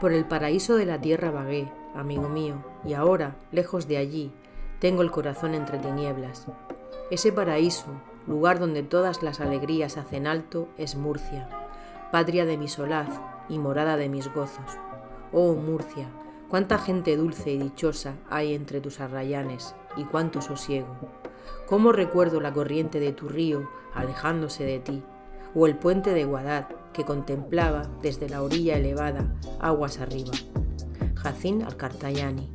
Por el paraíso de la tierra vagué, amigo mío, y ahora, lejos de allí, tengo el corazón entre tinieblas. Ese paraíso, lugar donde todas las alegrías hacen alto, es Murcia, patria de mi solaz y morada de mis gozos. Oh Murcia, cuánta gente dulce y dichosa hay entre tus arrayanes, y cuánto sosiego. Cómo recuerdo la corriente de tu río alejándose de ti, o el puente de Guadad que contemplaba desde la orilla elevada aguas arriba. Jacín Alcartayani